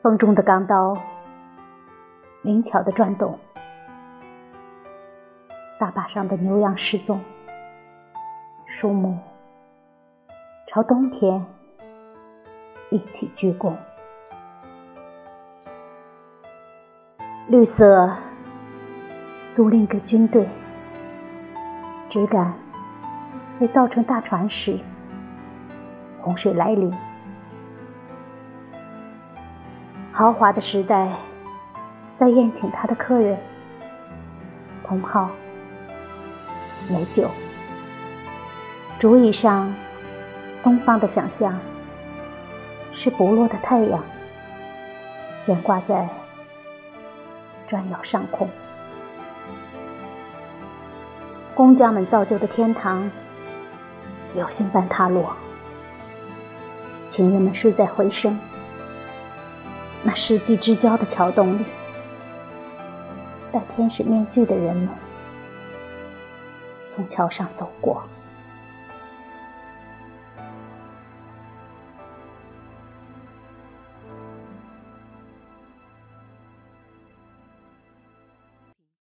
风中的钢刀灵巧的转动，大坝上的牛羊失踪，树木朝冬天一起鞠躬。绿色租赁给军队，只赶被造成大船时，洪水来临。豪华的时代在宴请他的客人，同号美酒，竹椅上东方的想象是不落的太阳，悬挂在砖窑上空。工匠们造就的天堂，流星般塌落，情人们睡在回声。那世纪之交的桥洞里，戴天使面具的人们从桥上走过。